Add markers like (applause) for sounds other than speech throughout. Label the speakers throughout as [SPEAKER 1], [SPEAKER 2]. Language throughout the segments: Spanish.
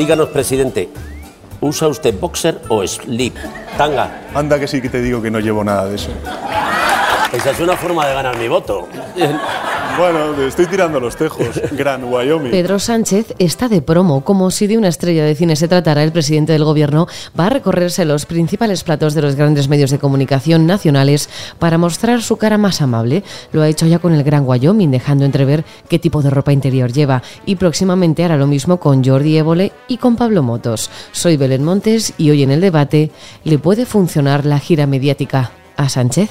[SPEAKER 1] Díganos, presidente, ¿usa usted boxer o slip? Tanga.
[SPEAKER 2] Anda que sí que te digo que no llevo nada de eso.
[SPEAKER 1] Esa es una forma de ganar mi voto.
[SPEAKER 2] Bueno, te estoy tirando los tejos. Gran Wyoming.
[SPEAKER 3] Pedro Sánchez está de promo, como si de una estrella de cine se tratara. El presidente del gobierno va a recorrerse los principales platos de los grandes medios de comunicación nacionales para mostrar su cara más amable. Lo ha hecho ya con el Gran Wyoming, dejando entrever qué tipo de ropa interior lleva. Y próximamente hará lo mismo con Jordi Évole y con Pablo Motos. Soy Belén Montes y hoy en el debate, ¿le puede funcionar la gira mediática a Sánchez?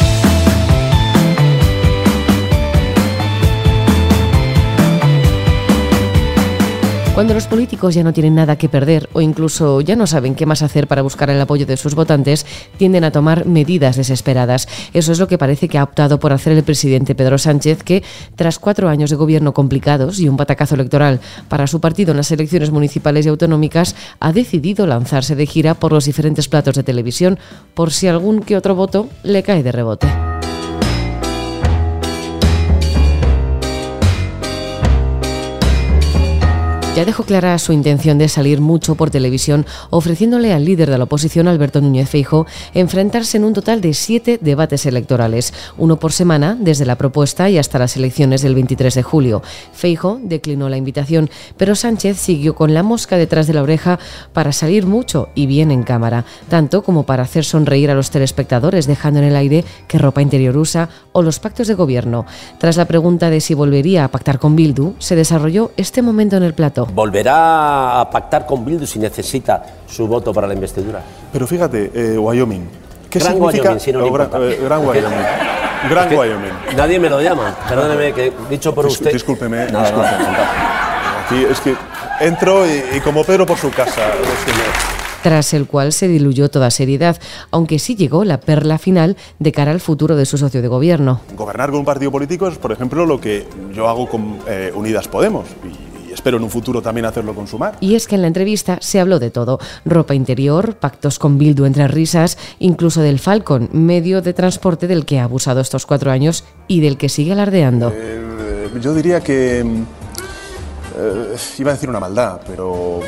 [SPEAKER 3] Cuando los políticos ya no tienen nada que perder o incluso ya no saben qué más hacer para buscar el apoyo de sus votantes, tienden a tomar medidas desesperadas. Eso es lo que parece que ha optado por hacer el presidente Pedro Sánchez, que tras cuatro años de gobierno complicados y un patacazo electoral para su partido en las elecciones municipales y autonómicas, ha decidido lanzarse de gira por los diferentes platos de televisión por si algún que otro voto le cae de rebote. Ya dejó clara su intención de salir mucho por televisión, ofreciéndole al líder de la oposición, Alberto Núñez Feijo, enfrentarse en un total de siete debates electorales, uno por semana, desde la propuesta y hasta las elecciones del 23 de julio. Feijo declinó la invitación, pero Sánchez siguió con la mosca detrás de la oreja para salir mucho y bien en cámara, tanto como para hacer sonreír a los telespectadores, dejando en el aire qué ropa interior usa o los pactos de gobierno. Tras la pregunta de si volvería a pactar con Bildu, se desarrolló este momento en el plato.
[SPEAKER 1] ¿Volverá a pactar con Bildu si necesita su voto para la investidura?
[SPEAKER 2] Pero fíjate, eh, Wyoming. ¿Qué
[SPEAKER 1] Gran
[SPEAKER 2] significa?
[SPEAKER 1] Wyoming, si no le
[SPEAKER 2] Oh, gran, eh, gran Wyoming. (laughs) Gran
[SPEAKER 1] Que
[SPEAKER 2] Wyoming.
[SPEAKER 1] Nadie me lo llama. Perdóneme, que dicho por
[SPEAKER 2] Dis-
[SPEAKER 1] usted.
[SPEAKER 2] discúlpeme,
[SPEAKER 1] Nada,
[SPEAKER 2] discúlpeme.
[SPEAKER 1] nada.
[SPEAKER 2] Aquí es que entro y, y como Pedro por su casa. es que no-
[SPEAKER 3] tras el cual se diluyó toda seriedad, aunque sí llegó la perla final de cara al futuro de su socio de gobierno.
[SPEAKER 2] Gobernar con un partido político es, por ejemplo, lo que yo hago con eh, Unidas Podemos. Y, y espero en un futuro también hacerlo con Sumar.
[SPEAKER 3] Y es que en la entrevista se habló de todo, ropa interior, pactos con Bildu entre risas, incluso del Falcon, medio de transporte del que ha abusado estos cuatro años y del que sigue alardeando.
[SPEAKER 2] Eh, yo diría que... eh, iba a decir una maldad, pero...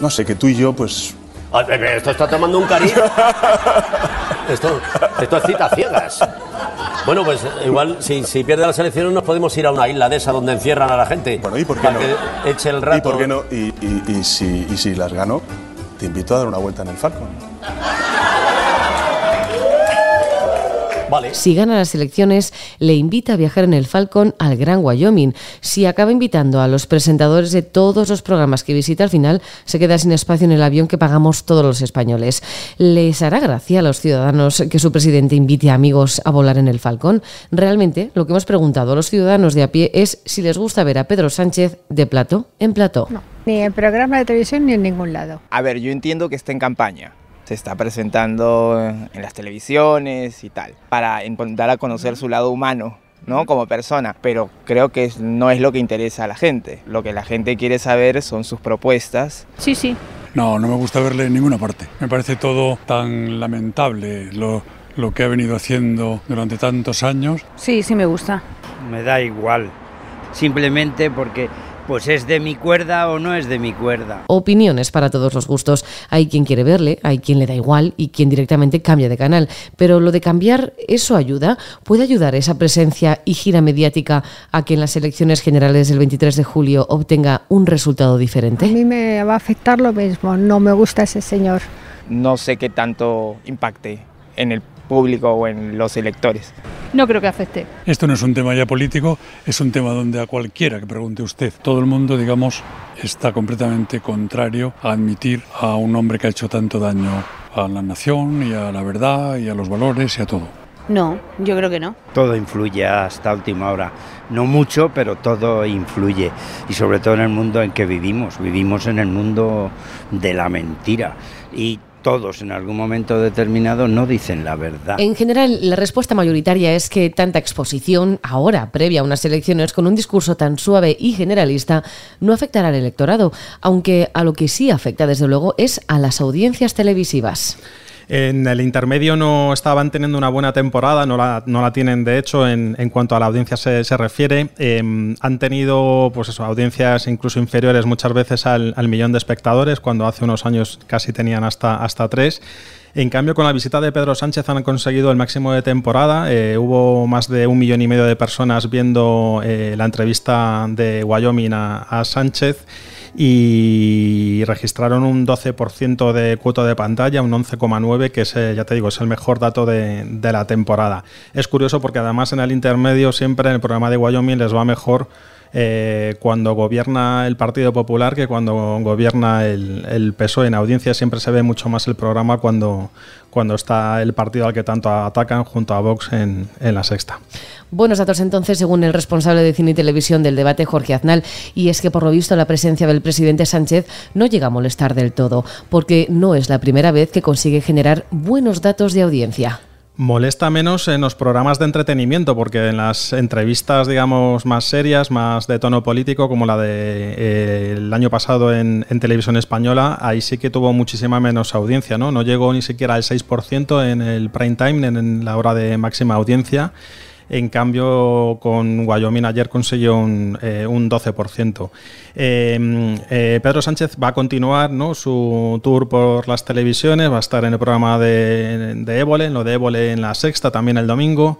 [SPEAKER 2] No sé, que tú y yo, pues...
[SPEAKER 1] Ah, bebé, Esto está tomando un cariño. (laughs) Esto, esto es cita ciegas. Bueno, pues eh, igual si, si pierde las elecciones nos podemos ir a una isla de esa donde encierran a la gente.
[SPEAKER 2] Bueno, ¿y por qué
[SPEAKER 1] para
[SPEAKER 2] no?
[SPEAKER 1] que eche el rato.
[SPEAKER 2] ¿Y por qué no? Y, y- y si, y si las gano, te invito a dar una vuelta en el Falcon.
[SPEAKER 1] Vale.
[SPEAKER 3] Si gana las elecciones, le invita a viajar en el Falcon al Gran Wyoming. Si acaba invitando a los presentadores de todos los programas que visita al final, se queda sin espacio en el avión que pagamos todos los españoles. ¿Les hará gracia a los ciudadanos que su presidente invite a amigos a volar en el Falcon? Realmente, lo que hemos preguntado a los ciudadanos de a pie es si les gusta ver a Pedro Sánchez de plato en plato.
[SPEAKER 4] Ni en programa de televisión ni en ningún lado.
[SPEAKER 5] A ver, yo entiendo que está en campaña. Se está presentando en las televisiones y tal, para dar a conocer su lado humano, ¿no? Como persona. Pero creo que no es lo que interesa a la gente. Lo que la gente quiere saber son sus propuestas.
[SPEAKER 4] Sí, sí.
[SPEAKER 6] No, no me gusta verle en ninguna parte. Me parece todo tan lamentable lo, lo que ha venido haciendo durante tantos años.
[SPEAKER 4] Sí, sí me gusta.
[SPEAKER 7] Me da igual. Simplemente porque pues es de mi cuerda o no es de mi cuerda.
[SPEAKER 3] Opiniones para todos los gustos. Hay quien quiere verle, hay quien le da igual y quien directamente cambia de canal. Pero lo de cambiar, ¿eso ayuda? ¿Puede ayudar esa presencia y gira mediática a que en las elecciones generales del 23 de julio obtenga un resultado
[SPEAKER 4] A
[SPEAKER 3] diferente?
[SPEAKER 4] mí me va a afectar lo mismo. No me gusta ese señor.
[SPEAKER 5] No sé qué tanto impacte en el público o en los electores.
[SPEAKER 4] No creo que afecte.
[SPEAKER 6] Esto no es un tema ya político, es un tema donde a cualquiera que pregunte usted, todo el mundo, digamos, está completamente contrario a admitir a un hombre que ha hecho tanto daño a la nación y a la verdad y a los valores y a todo.
[SPEAKER 8] No, yo creo que no.
[SPEAKER 7] Todo influye hasta última hora. No mucho, pero todo influye. Y sobre todo en el mundo en que vivimos. Vivimos en el mundo de la mentira. Y todos en algún momento determinado no dicen la verdad.
[SPEAKER 3] En general, la respuesta mayoritaria es que tanta exposición, ahora previa a unas elecciones, con un discurso tan suave y generalista, no afectará al electorado, aunque a lo que sí afecta, desde luego, es a las audiencias televisivas.
[SPEAKER 9] En el intermedio no estaban teniendo una buena temporada, no la, no la tienen de hecho en, en cuanto a la audiencia se, se refiere. Eh, han tenido pues eso, audiencias incluso inferiores muchas veces al, al, millón de espectadores, cuando hace unos años casi tenían hasta, hasta tres. En cambio, con la visita de Pedro Sánchez han conseguido el máximo de temporada. Eh, hubo más de un millón y medio de personas viendo eh, la entrevista de Wyoming a, a Sánchez y registraron un 12% de cuota de pantalla, un 11,9%, que es, eh, ya te digo, es el mejor dato de, la temporada. Es curioso porque además en el intermedio siempre en el programa de Wyoming les va mejor eh, cuando gobierna el Partido Popular que cuando gobierna el, el, PSOE. En audiencia siempre se ve mucho más el programa cuando, cuando está el partido al que tanto atacan junto a Vox en, en la sexta.
[SPEAKER 3] Buenos datos entonces, según el responsable de cine y televisión del debate, Jorge Aznal, y es que por lo visto la presencia del presidente Sánchez no llega a molestar del todo, porque no es la primera vez que consigue generar buenos datos de audiencia.
[SPEAKER 9] Molesta menos en los programas de entretenimiento, porque en las entrevistas, digamos, más serias, más de tono político, como la del de, eh, año pasado en, en, televisión española, ahí sí que tuvo muchísima menos audiencia, ¿no? No llegó ni siquiera al 6% en el prime time, en, en la hora de máxima audiencia. En cambio, con Wyoming ayer consiguió un, eh, un 12%. Eh, eh, Pedro Sánchez va a continuar su tour por las televisiones, va a estar en el programa de, de Évole, en lo de Évole en la sexta, también el domingo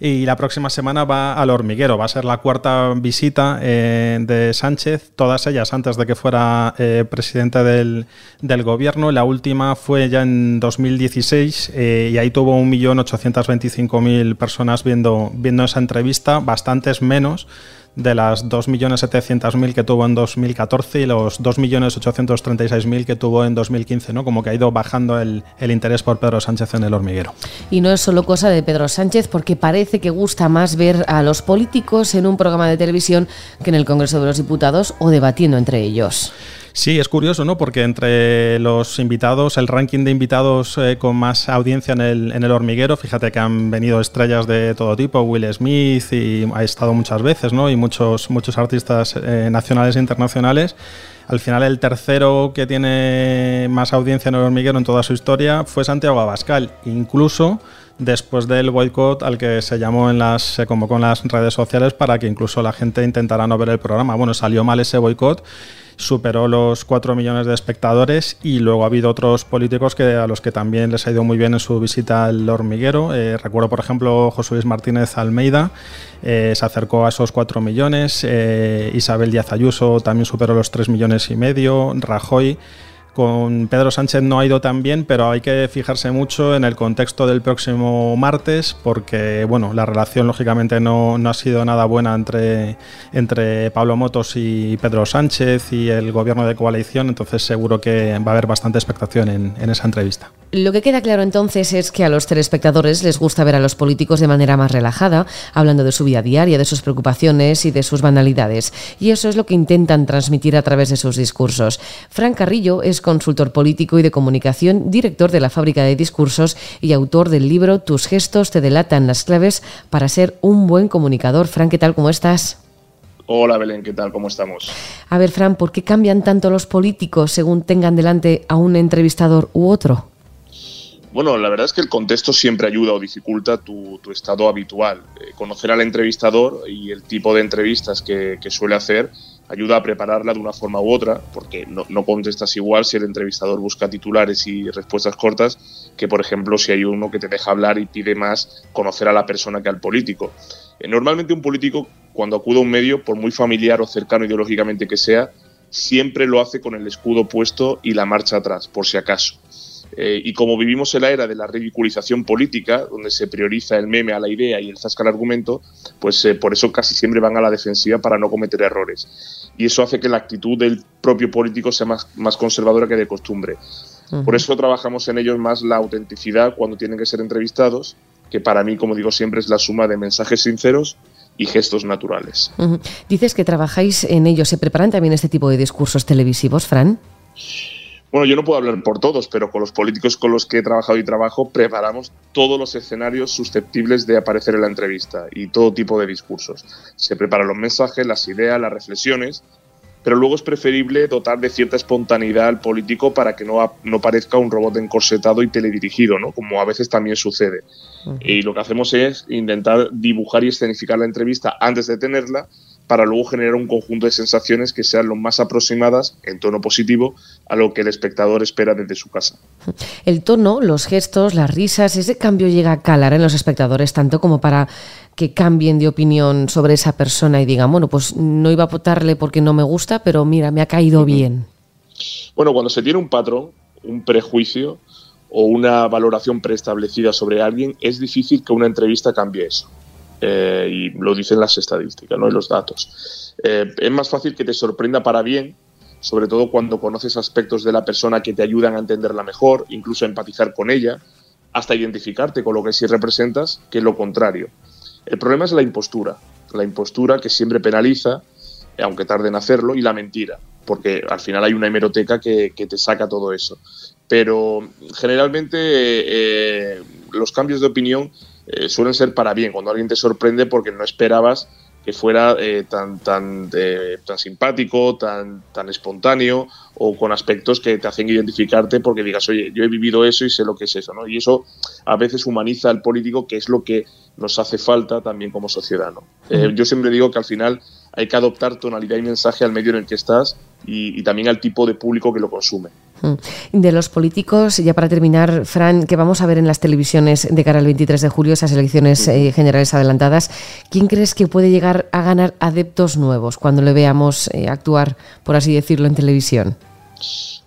[SPEAKER 9] y la próxima semana va al hormiguero. Va a ser la cuarta visita eh, de Sánchez, todas ellas antes de que fuera eh, presidente del, del, gobierno. La última fue ya en 2016 eh, y ahí tuvo 1.825.000 personas viendo, viendo esa entrevista, bastantes menos de las 2.700.000 que tuvo en 2014 y los 2.836.000 que tuvo en 2015, ¿no? Como que ha ido bajando el, el, interés por Pedro Sánchez en el hormiguero.
[SPEAKER 3] Y no es solo cosa de Pedro Sánchez, porque parece que gusta más ver a los políticos en un programa de televisión que en el Congreso de los Diputados o debatiendo entre ellos.
[SPEAKER 9] Sí, es curioso, ¿no? Porque entre los invitados, el ranking de invitados eh, con más audiencia en el, en el, hormiguero, fíjate que han venido estrellas de todo tipo, Will Smith y ha estado muchas veces, ¿no? Y muchos, muchos artistas eh, nacionales e internacionales. Al final el tercero que tiene más audiencia en el hormiguero en toda su historia fue Santiago Abascal, incluso después del boicot al que se llamó en las se convocó en las redes sociales para que incluso la gente intentara no ver el programa. Bueno, salió mal ese boicot superó los 4 millones de espectadores y luego ha habido otros políticos que a los que también les ha ido muy bien en su visita al hormiguero. Eh, recuerdo, por ejemplo, José Luis Martínez Almeida, eh, se acercó a esos 4 millones, eh, Isabel Díaz Ayuso también superó los 3 millones y medio, Rajoy con Pedro Sánchez no ha ido tan bien, pero hay que fijarse mucho en el contexto del próximo martes, porque bueno, la relación lógicamente no, no ha sido nada buena entre, entre Pablo Motos y Pedro Sánchez y el gobierno de coalición, entonces seguro que va a haber bastante expectación en, en esa entrevista.
[SPEAKER 3] Lo que queda claro entonces es que a los telespectadores les gusta ver a los políticos de manera más relajada, hablando de su vida diaria, de sus preocupaciones y de sus banalidades. Y eso es lo que intentan transmitir a través de sus discursos. Fran Carrillo es consultor político y de comunicación, director de la Fábrica de Discursos y autor del libro Tus gestos te delatan las claves para ser un buen comunicador. Fran, ¿qué tal? ¿Cómo estás?
[SPEAKER 10] Hola Belén, ¿qué tal? ¿Cómo estamos?
[SPEAKER 3] A ver, Fran, ¿por qué cambian tanto los políticos según tengan delante a un entrevistador u otro?
[SPEAKER 10] Bueno, la verdad es que el contexto siempre ayuda o dificulta tu, estado habitual. Eh, conocer al entrevistador y el tipo de entrevistas que, suele hacer ayuda a prepararla de una forma u otra, porque no, no, contestas igual si el entrevistador busca titulares y respuestas cortas que, por ejemplo, si hay uno que te deja hablar y pide más conocer a la persona que al político. Eh, normalmente un político, cuando acude a un medio, por muy familiar o cercano ideológicamente que sea, siempre lo hace con el escudo puesto y la marcha atrás, por si acaso. Eh, y como vivimos en la era de la ridiculización política, donde se prioriza el meme a la idea y el zasca al argumento, pues eh, por eso casi siempre van a la defensiva para no cometer errores. Y eso hace que la actitud del propio político sea más, más conservadora que de costumbre. Uh -huh. Por eso trabajamos en ellos más la autenticidad cuando tienen que ser entrevistados, que para mí, como digo siempre, es la suma de mensajes sinceros y gestos naturales.
[SPEAKER 3] Uh -huh. Dices que trabajáis en ello. ¿Se preparan también este tipo de discursos televisivos, Fran?
[SPEAKER 10] Bueno, yo no puedo hablar por todos, pero con los políticos con los que he trabajado y trabajo, preparamos todos los escenarios susceptibles de aparecer en la entrevista y todo tipo de discursos. Se preparan los mensajes, las ideas, las reflexiones pero luego es preferible dotar de cierta espontaneidad al político para que no, no parezca un robot encorsetado y teledirigido, ¿no? como a veces también sucede. Y lo que hacemos es intentar dibujar y escenificar la entrevista antes de tenerla para luego generar un conjunto de sensaciones que sean lo más aproximadas, en tono positivo, a lo que el espectador espera desde su casa.
[SPEAKER 3] El tono, los gestos, las risas, ese cambio llega a calar en los espectadores tanto como para que cambien de opinión sobre esa persona y digan, bueno, pues no iba a votarle porque no me gusta, pero mira, me ha caído bien.
[SPEAKER 10] Bueno, cuando se tiene un patrón, un prejuicio o una valoración preestablecida sobre alguien, es difícil que una entrevista cambie eso. Eh, y lo dicen las estadísticas ¿no? los datos. Eh, es más fácil que te sorprenda para bien, sobre todo cuando conoces aspectos de la persona que te ayudan a entenderla mejor, incluso a empatizar con ella, hasta identificarte con lo que sí representas, que lo contrario. El problema es la impostura, la impostura que siempre penaliza, aunque tarde en hacerlo, y la mentira, porque al final hay una hemeroteca que, te saca todo eso. Pero generalmente eh, los cambios de opinión eh, suelen ser para bien, cuando alguien te sorprende porque no esperabas que fuera eh, tan, tan, tan simpático, tan, tan espontáneo o con aspectos que te hacen identificarte porque digas, oye, yo he vivido eso y sé lo que es eso, ¿no? Y eso a veces humaniza al político, que es lo que nos hace falta también como sociedad, ¿no? Eh, yo siempre digo que al final hay que adoptar tonalidad y mensaje al medio en el que estás y, también al tipo de público que lo consume.
[SPEAKER 3] De los políticos, ya para terminar, Fran, que vamos a ver en las televisiones de cara al 23 de julio, esas elecciones eh, generales adelantadas, ¿quién crees que puede llegar a ganar adeptos nuevos cuando le veamos eh, actuar, por así decirlo, en televisión?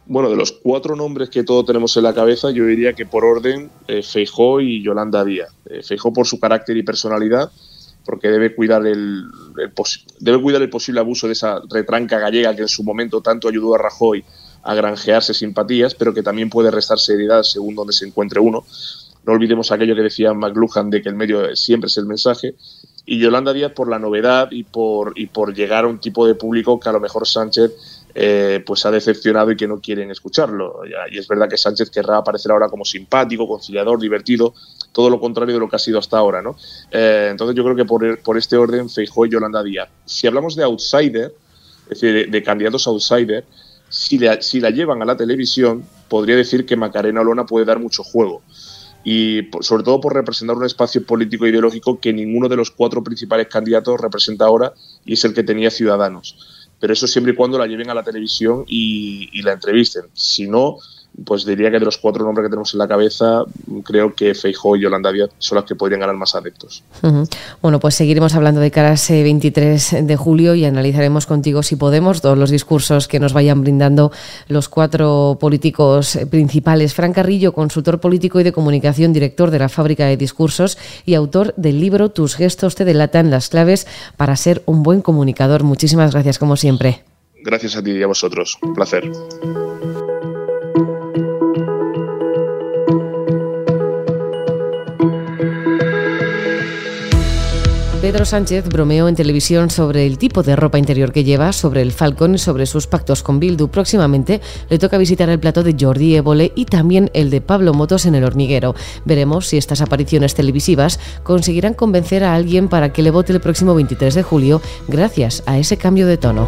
[SPEAKER 10] Bueno, de los cuatro nombres que todos tenemos en la cabeza, yo diría que por orden, eh, Feijó y Yolanda Díaz. Eh, Feijó por su carácter y personalidad, porque debe cuidar el, debe cuidar el posible abuso de esa retranca gallega que en su momento tanto ayudó a Rajoy a granjearse simpatías, pero que también puede restar seriedad según donde se encuentre uno. No olvidemos aquello que decía McLuhan de que el medio siempre es el mensaje. Y Yolanda Díaz por la novedad y por, y por llegar a un tipo de público que a lo mejor Sánchez eh, pues ha decepcionado y que no quieren escucharlo. Y es verdad que Sánchez querrá aparecer ahora como simpático, conciliador, divertido, todo lo contrario de lo que ha sido hasta ahora. ¿no? Eh, entonces yo creo que por, por este orden Feijóo y Yolanda Díaz. Si hablamos de outsider, es decir, de, candidatos outsider, si la, si la llevan a la televisión, podría decir que Macarena Olona puede dar mucho juego y sobre todo por representar un espacio político e ideológico que ninguno de los cuatro principales candidatos representa ahora y es el que tenía Ciudadanos pero eso siempre y cuando la lleven a la televisión y la entrevisten. Si no, pues diría que de los cuatro nombres que tenemos en la cabeza, creo que Feijóo y Yolanda Díaz son las que podrían ganar más adeptos.
[SPEAKER 3] Bueno, pues seguiremos hablando de cara a ese 23 de julio y analizaremos contigo, si podemos, todos los discursos que nos vayan brindando los cuatro políticos principales. Fran Carrillo, consultor político y de comunicación, director de la Fábrica de Discursos y autor del libro Tus gestos te delatan las claves para ser un buen comunicador. Muchísimas gracias, como siempre.
[SPEAKER 10] Gracias a ti y a vosotros. Un placer.
[SPEAKER 3] Pedro Sánchez bromeó en televisión sobre el tipo de ropa interior que lleva, sobre el Falcon y sobre sus pactos con Bildu. Próximamente le toca visitar el plato de Jordi Évole y también el de Pablo Motos en el hormiguero. Veremos si estas apariciones televisivas conseguirán convencer a alguien para que le vote el próximo 23 de julio gracias a ese cambio de tono.